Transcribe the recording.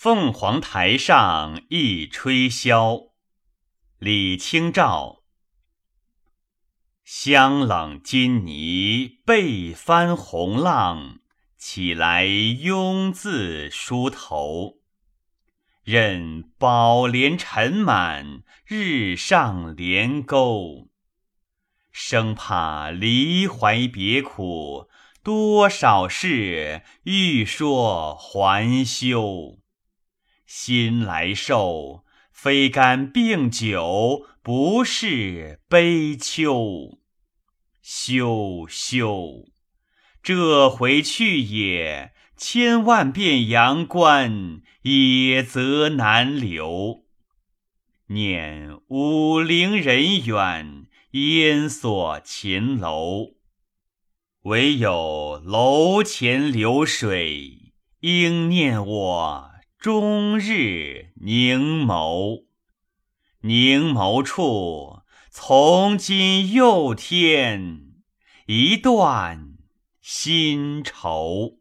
凤凰台上一吹箫，李清照。香冷金泥被翻红浪，起来慵自梳头。任宝莲尘满，日上帘钩。生怕离怀别苦，多少事，欲说还休。心来受，非干病酒，不是悲秋。休休，这回去也，千万遍阳关，也则难留。念武陵人远，烟锁秦楼。唯有楼前流水，应念我。终日凝眸，凝眸处，从今又添一段新愁。